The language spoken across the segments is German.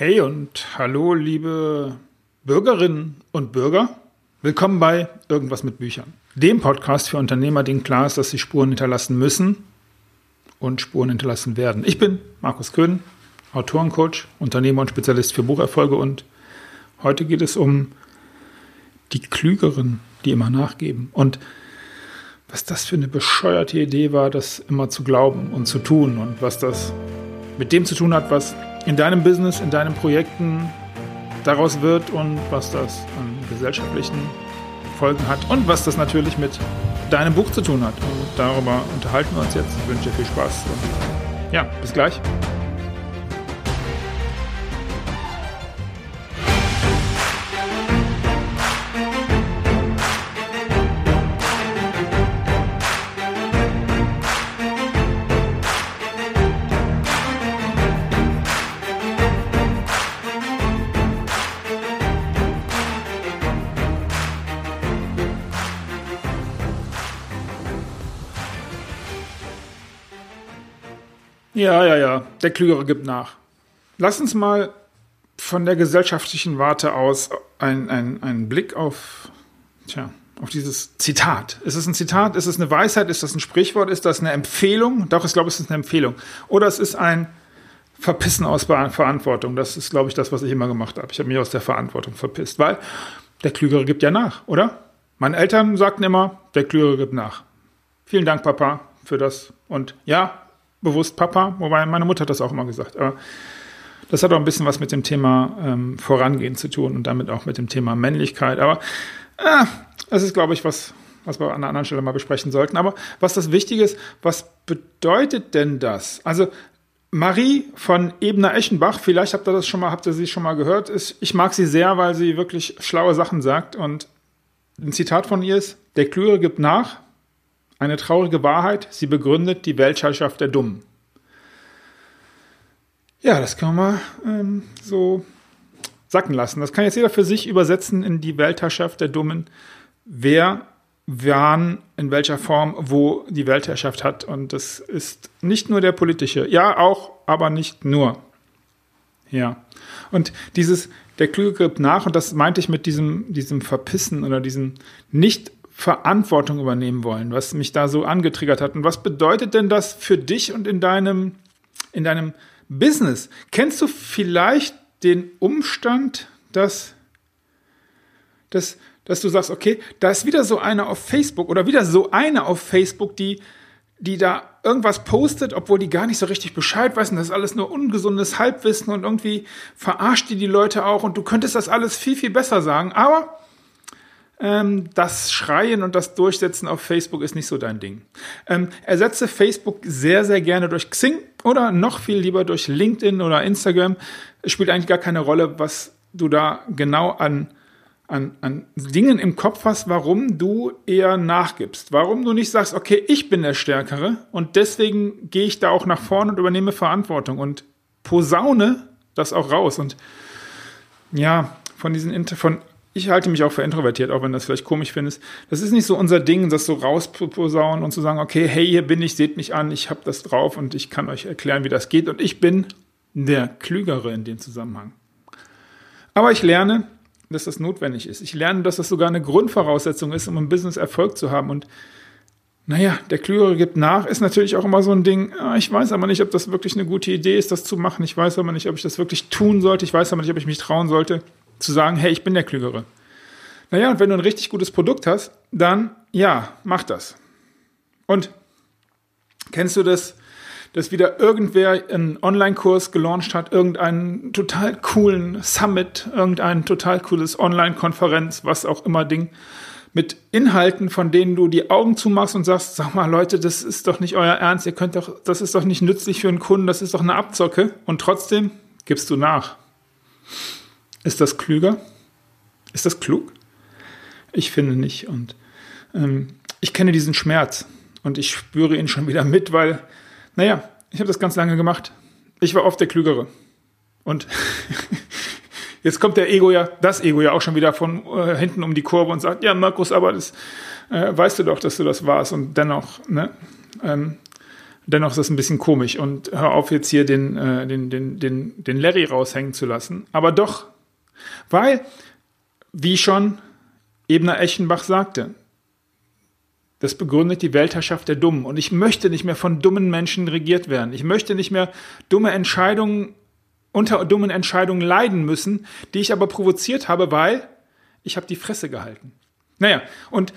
Hey und hallo, liebe Bürgerinnen und Bürger. Willkommen bei Irgendwas mit Büchern, dem Podcast für Unternehmer, denen klar ist, dass sie Spuren hinterlassen müssen und Spuren hinterlassen werden. Ich bin Markus Köhn, Autorencoach, Unternehmer und Spezialist für Bucherfolge und heute geht es um die Klügeren, die immer nachgeben. Und was das für eine bescheuerte Idee war, das immer zu glauben und zu tun und was das mit dem zu tun hat, was in deinem Business, in deinen Projekten daraus wird und was das an gesellschaftlichen Folgen hat und was das natürlich mit deinem Buch zu tun hat. Und darüber unterhalten wir uns jetzt. Ich wünsche dir viel Spaß und ja, bis gleich. Ja, ja, ja. Der Klügere gibt nach. Lass uns mal von der gesellschaftlichen Warte aus einen, einen Blick auf, tja, auf dieses Zitat. Ist es ein Zitat? Ist es eine Weisheit? Ist das ein Sprichwort? Ist das eine Empfehlung? Doch, ich glaube, es ist eine Empfehlung. Oder es ist ein Verpissen aus Verantwortung. Das ist, glaube ich, das, was ich immer gemacht habe. Ich habe mich aus der Verantwortung verpisst, weil der Klügere gibt ja nach, oder? Meine Eltern sagten immer, der Klügere gibt nach. Vielen Dank, Papa, für das. Und ja, bewusst Papa, wobei meine Mutter hat das auch immer gesagt. Aber das hat auch ein bisschen was mit dem Thema ähm, Vorangehen zu tun und damit auch mit dem Thema Männlichkeit. Aber äh, das ist, glaube ich, was, was wir an einer anderen Stelle mal besprechen sollten. Aber was das Wichtige ist, was bedeutet denn das? Also Marie von Ebner-Eschenbach, vielleicht habt ihr das schon mal, habt ihr sie schon mal gehört, ich mag sie sehr, weil sie wirklich schlaue Sachen sagt. Und ein Zitat von ihr ist, der Klüre gibt nach, eine traurige Wahrheit, sie begründet die Weltherrschaft der Dummen. Ja, das wir mal ähm, so sacken lassen. Das kann jetzt jeder für sich übersetzen in die Weltherrschaft der Dummen. Wer, wann, in welcher Form, wo die Weltherrschaft hat. Und das ist nicht nur der politische. Ja, auch, aber nicht nur. Ja. Und dieses, der Klüge gibt nach, und das meinte ich mit diesem, diesem Verpissen oder diesem nicht Verantwortung übernehmen wollen, was mich da so angetriggert hat. Und was bedeutet denn das für dich und in deinem, in deinem Business? Kennst du vielleicht den Umstand, dass, dass, dass du sagst, okay, da ist wieder so einer auf Facebook oder wieder so eine auf Facebook, die, die da irgendwas postet, obwohl die gar nicht so richtig Bescheid und das ist alles nur ungesundes Halbwissen und irgendwie verarscht die die Leute auch und du könntest das alles viel, viel besser sagen, aber das Schreien und das Durchsetzen auf Facebook ist nicht so dein Ding. Ähm, ersetze Facebook sehr, sehr gerne durch Xing oder noch viel lieber durch LinkedIn oder Instagram. Es spielt eigentlich gar keine Rolle, was du da genau an, an, an Dingen im Kopf hast, warum du eher nachgibst. Warum du nicht sagst, okay, ich bin der Stärkere und deswegen gehe ich da auch nach vorne und übernehme Verantwortung und posaune das auch raus. Und ja, von diesen von ich halte mich auch für introvertiert, auch wenn das vielleicht komisch findest. Das ist nicht so unser Ding, das so rausposaunen und zu sagen, okay, hey, hier bin ich, seht mich an, ich habe das drauf und ich kann euch erklären, wie das geht und ich bin der Klügere in dem Zusammenhang. Aber ich lerne, dass das notwendig ist. Ich lerne, dass das sogar eine Grundvoraussetzung ist, um im Business Erfolg zu haben und naja, der Klügere gibt nach, ist natürlich auch immer so ein Ding. Ah, ich weiß aber nicht, ob das wirklich eine gute Idee ist, das zu machen. Ich weiß aber nicht, ob ich das wirklich tun sollte. Ich weiß aber nicht, ob ich mich trauen sollte zu sagen, hey, ich bin der Klügere. Naja, und wenn du ein richtig gutes Produkt hast, dann ja, mach das. Und kennst du das, dass wieder irgendwer einen Online-Kurs gelauncht hat, irgendeinen total coolen Summit, irgendein total cooles Online-Konferenz, was auch immer Ding, mit Inhalten, von denen du die Augen zumachst und sagst, sag mal Leute, das ist doch nicht euer Ernst, ihr könnt doch, das ist doch nicht nützlich für einen Kunden, das ist doch eine Abzocke und trotzdem gibst du nach. Ist das klüger? Ist das klug? Ich finde nicht. Und ähm, ich kenne diesen Schmerz und ich spüre ihn schon wieder mit, weil, naja, ich habe das ganz lange gemacht. Ich war oft der Klügere. Und jetzt kommt der Ego ja, das Ego ja auch schon wieder von äh, hinten um die Kurve und sagt, ja, Markus, aber das äh, weißt du doch, dass du das warst. Und dennoch, ne, ähm, dennoch ist das ein bisschen komisch und hör auf jetzt hier den, äh, den, den, den, den Larry raushängen zu lassen. Aber doch, weil, wie schon Ebner Eschenbach sagte, das begründet die Weltherrschaft der Dummen. Und ich möchte nicht mehr von dummen Menschen regiert werden. Ich möchte nicht mehr dumme Entscheidungen unter dummen Entscheidungen leiden müssen, die ich aber provoziert habe, weil ich habe die Fresse gehalten. Naja, und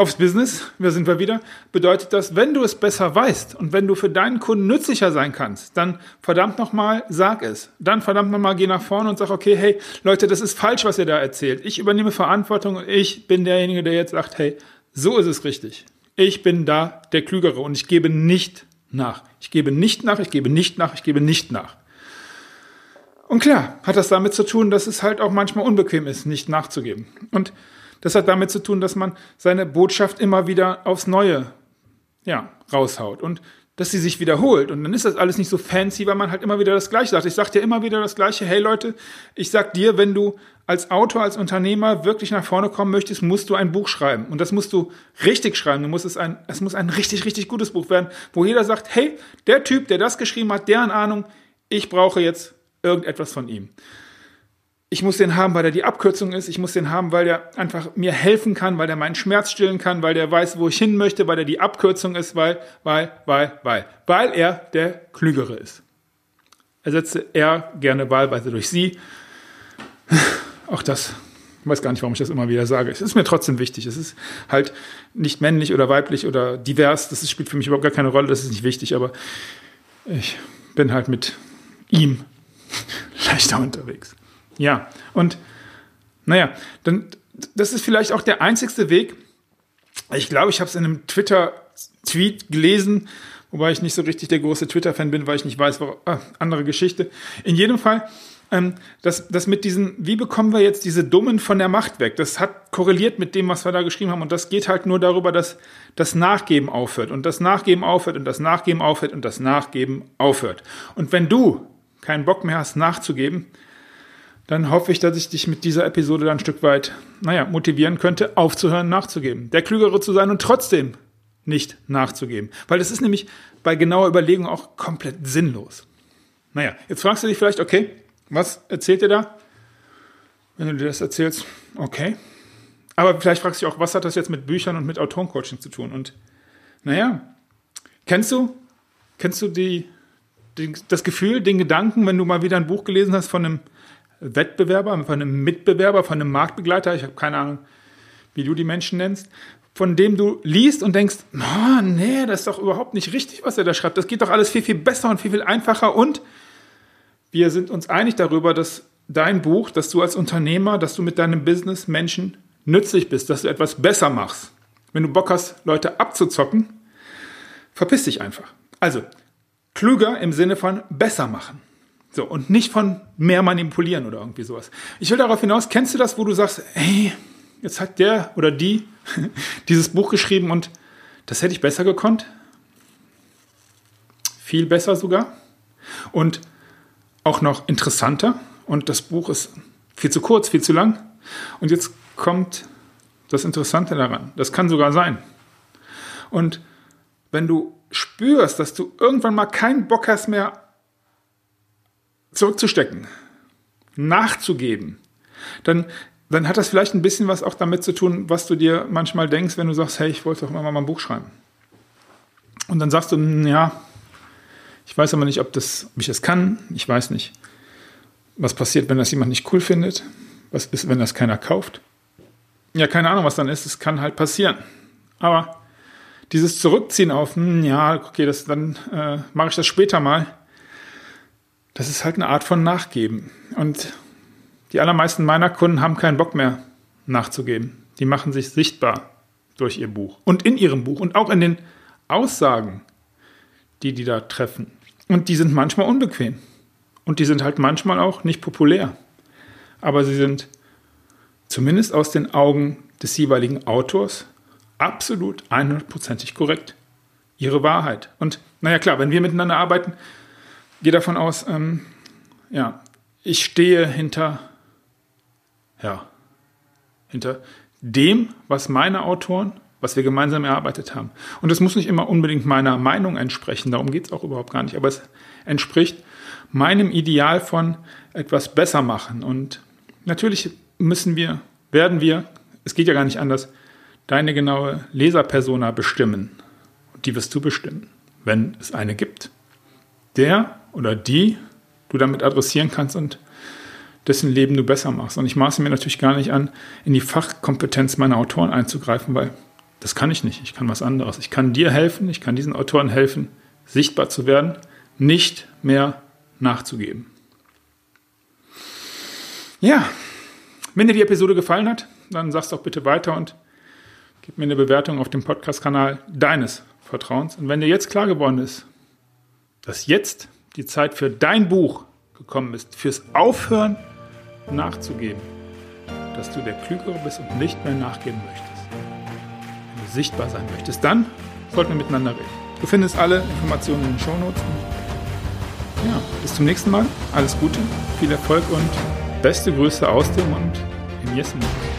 aufs Business, wir sind wir wieder, bedeutet das, wenn du es besser weißt und wenn du für deinen Kunden nützlicher sein kannst, dann verdammt nochmal, sag es. Dann verdammt nochmal, geh nach vorne und sag, okay, hey, Leute, das ist falsch, was ihr da erzählt. Ich übernehme Verantwortung und ich bin derjenige, der jetzt sagt, hey, so ist es richtig. Ich bin da der Klügere und ich gebe nicht nach. Ich gebe nicht nach, ich gebe nicht nach, ich gebe nicht nach. Und klar, hat das damit zu tun, dass es halt auch manchmal unbequem ist, nicht nachzugeben. Und das hat damit zu tun, dass man seine Botschaft immer wieder aufs Neue, ja, raushaut und dass sie sich wiederholt. Und dann ist das alles nicht so fancy, weil man halt immer wieder das Gleiche sagt. Ich sage dir immer wieder das Gleiche. Hey Leute, ich sag dir, wenn du als Autor, als Unternehmer wirklich nach vorne kommen möchtest, musst du ein Buch schreiben. Und das musst du richtig schreiben. Du musst es ein, es muss ein richtig, richtig gutes Buch werden, wo jeder sagt, hey, der Typ, der das geschrieben hat, deren Ahnung, ich brauche jetzt irgendetwas von ihm. Ich muss den haben, weil er die Abkürzung ist. Ich muss den haben, weil er einfach mir helfen kann, weil er meinen Schmerz stillen kann, weil der weiß, wo ich hin möchte, weil er die Abkürzung ist, weil, weil, weil, weil. Weil er der Klügere ist. Ersetze er gerne wahlweise durch sie. Auch das, ich weiß gar nicht, warum ich das immer wieder sage. Es ist mir trotzdem wichtig. Es ist halt nicht männlich oder weiblich oder divers. Das spielt für mich überhaupt gar keine Rolle. Das ist nicht wichtig. Aber ich bin halt mit ihm leichter unterwegs. Ja, und naja, dann, das ist vielleicht auch der einzigste Weg. Ich glaube, ich habe es in einem Twitter-Tweet gelesen, wobei ich nicht so richtig der große Twitter-Fan bin, weil ich nicht weiß, wo, ah, andere Geschichte. In jedem Fall, ähm, das, das mit diesen, wie bekommen wir jetzt diese Dummen von der Macht weg? Das hat korreliert mit dem, was wir da geschrieben haben. Und das geht halt nur darüber, dass das Nachgeben aufhört und das Nachgeben aufhört und das Nachgeben aufhört und das Nachgeben aufhört. Und wenn du keinen Bock mehr hast nachzugeben, dann hoffe ich, dass ich dich mit dieser Episode dann ein Stück weit, naja, motivieren könnte, aufzuhören, nachzugeben. Der Klügere zu sein und trotzdem nicht nachzugeben. Weil das ist nämlich bei genauer Überlegung auch komplett sinnlos. Naja, jetzt fragst du dich vielleicht, okay, was erzählt ihr da? Wenn du dir das erzählst, okay. Aber vielleicht fragst du dich auch, was hat das jetzt mit Büchern und mit Autorencoaching zu tun? Und naja, kennst du, kennst du die das Gefühl, den Gedanken, wenn du mal wieder ein Buch gelesen hast von einem Wettbewerber, von einem Mitbewerber, von einem Marktbegleiter, ich habe keine Ahnung, wie du die Menschen nennst, von dem du liest und denkst, oh, nee, das ist doch überhaupt nicht richtig, was er da schreibt. Das geht doch alles viel, viel besser und viel, viel einfacher. Und wir sind uns einig darüber, dass dein Buch, dass du als Unternehmer, dass du mit deinem Business Menschen nützlich bist, dass du etwas besser machst. Wenn du Bock hast, Leute abzuzocken, verpiss dich einfach. Also, klüger im Sinne von besser machen. So, und nicht von mehr manipulieren oder irgendwie sowas. Ich will darauf hinaus, kennst du das, wo du sagst, hey, jetzt hat der oder die dieses Buch geschrieben und das hätte ich besser gekonnt? Viel besser sogar. Und auch noch interessanter. Und das Buch ist viel zu kurz, viel zu lang. Und jetzt kommt das Interessante daran. Das kann sogar sein. Und wenn du spürst, dass du irgendwann mal keinen Bock hast mehr zurückzustecken, nachzugeben, dann, dann hat das vielleicht ein bisschen was auch damit zu tun, was du dir manchmal denkst, wenn du sagst, hey, ich wollte doch immer mal ein Buch schreiben. Und dann sagst du, hm, ja, ich weiß aber nicht, ob, das, ob ich das kann, ich weiß nicht. Was passiert, wenn das jemand nicht cool findet? Was ist, wenn das keiner kauft? Ja, keine Ahnung, was dann ist. Es kann halt passieren. Aber dieses Zurückziehen auf, hm, ja, okay, das, dann äh, mache ich das später mal, das ist halt eine Art von Nachgeben. Und die allermeisten meiner Kunden haben keinen Bock mehr nachzugeben. Die machen sich sichtbar durch ihr Buch und in ihrem Buch und auch in den Aussagen, die die da treffen. Und die sind manchmal unbequem. Und die sind halt manchmal auch nicht populär. Aber sie sind zumindest aus den Augen des jeweiligen Autors absolut 100%ig korrekt. Ihre Wahrheit. Und naja, klar, wenn wir miteinander arbeiten, gehe davon aus, ähm, ja, ich stehe hinter, ja, hinter dem, was meine Autoren was wir gemeinsam erarbeitet haben. Und es muss nicht immer unbedingt meiner Meinung entsprechen, darum geht es auch überhaupt gar nicht, aber es entspricht meinem Ideal von etwas besser machen. Und natürlich müssen wir, werden wir, es geht ja gar nicht anders, deine genaue Leserpersona bestimmen. Und die wirst du bestimmen, wenn es eine gibt. Der oder die du damit adressieren kannst und dessen Leben du besser machst. Und ich maße mir natürlich gar nicht an, in die Fachkompetenz meiner Autoren einzugreifen, weil das kann ich nicht. Ich kann was anderes. Ich kann dir helfen, ich kann diesen Autoren helfen, sichtbar zu werden, nicht mehr nachzugeben. Ja, wenn dir die Episode gefallen hat, dann sag's doch bitte weiter und gib mir eine Bewertung auf dem Podcast-Kanal deines Vertrauens. Und wenn dir jetzt klar geworden ist, dass jetzt die Zeit für dein Buch gekommen ist, fürs Aufhören nachzugeben, dass du der Klügere bist und nicht mehr nachgeben möchtest, wenn du sichtbar sein möchtest, dann sollten wir miteinander reden. Du findest alle Informationen in den Shownotes. Ja, bis zum nächsten Mal. Alles Gute, viel Erfolg und beste Grüße aus dem und im Yes-Mund.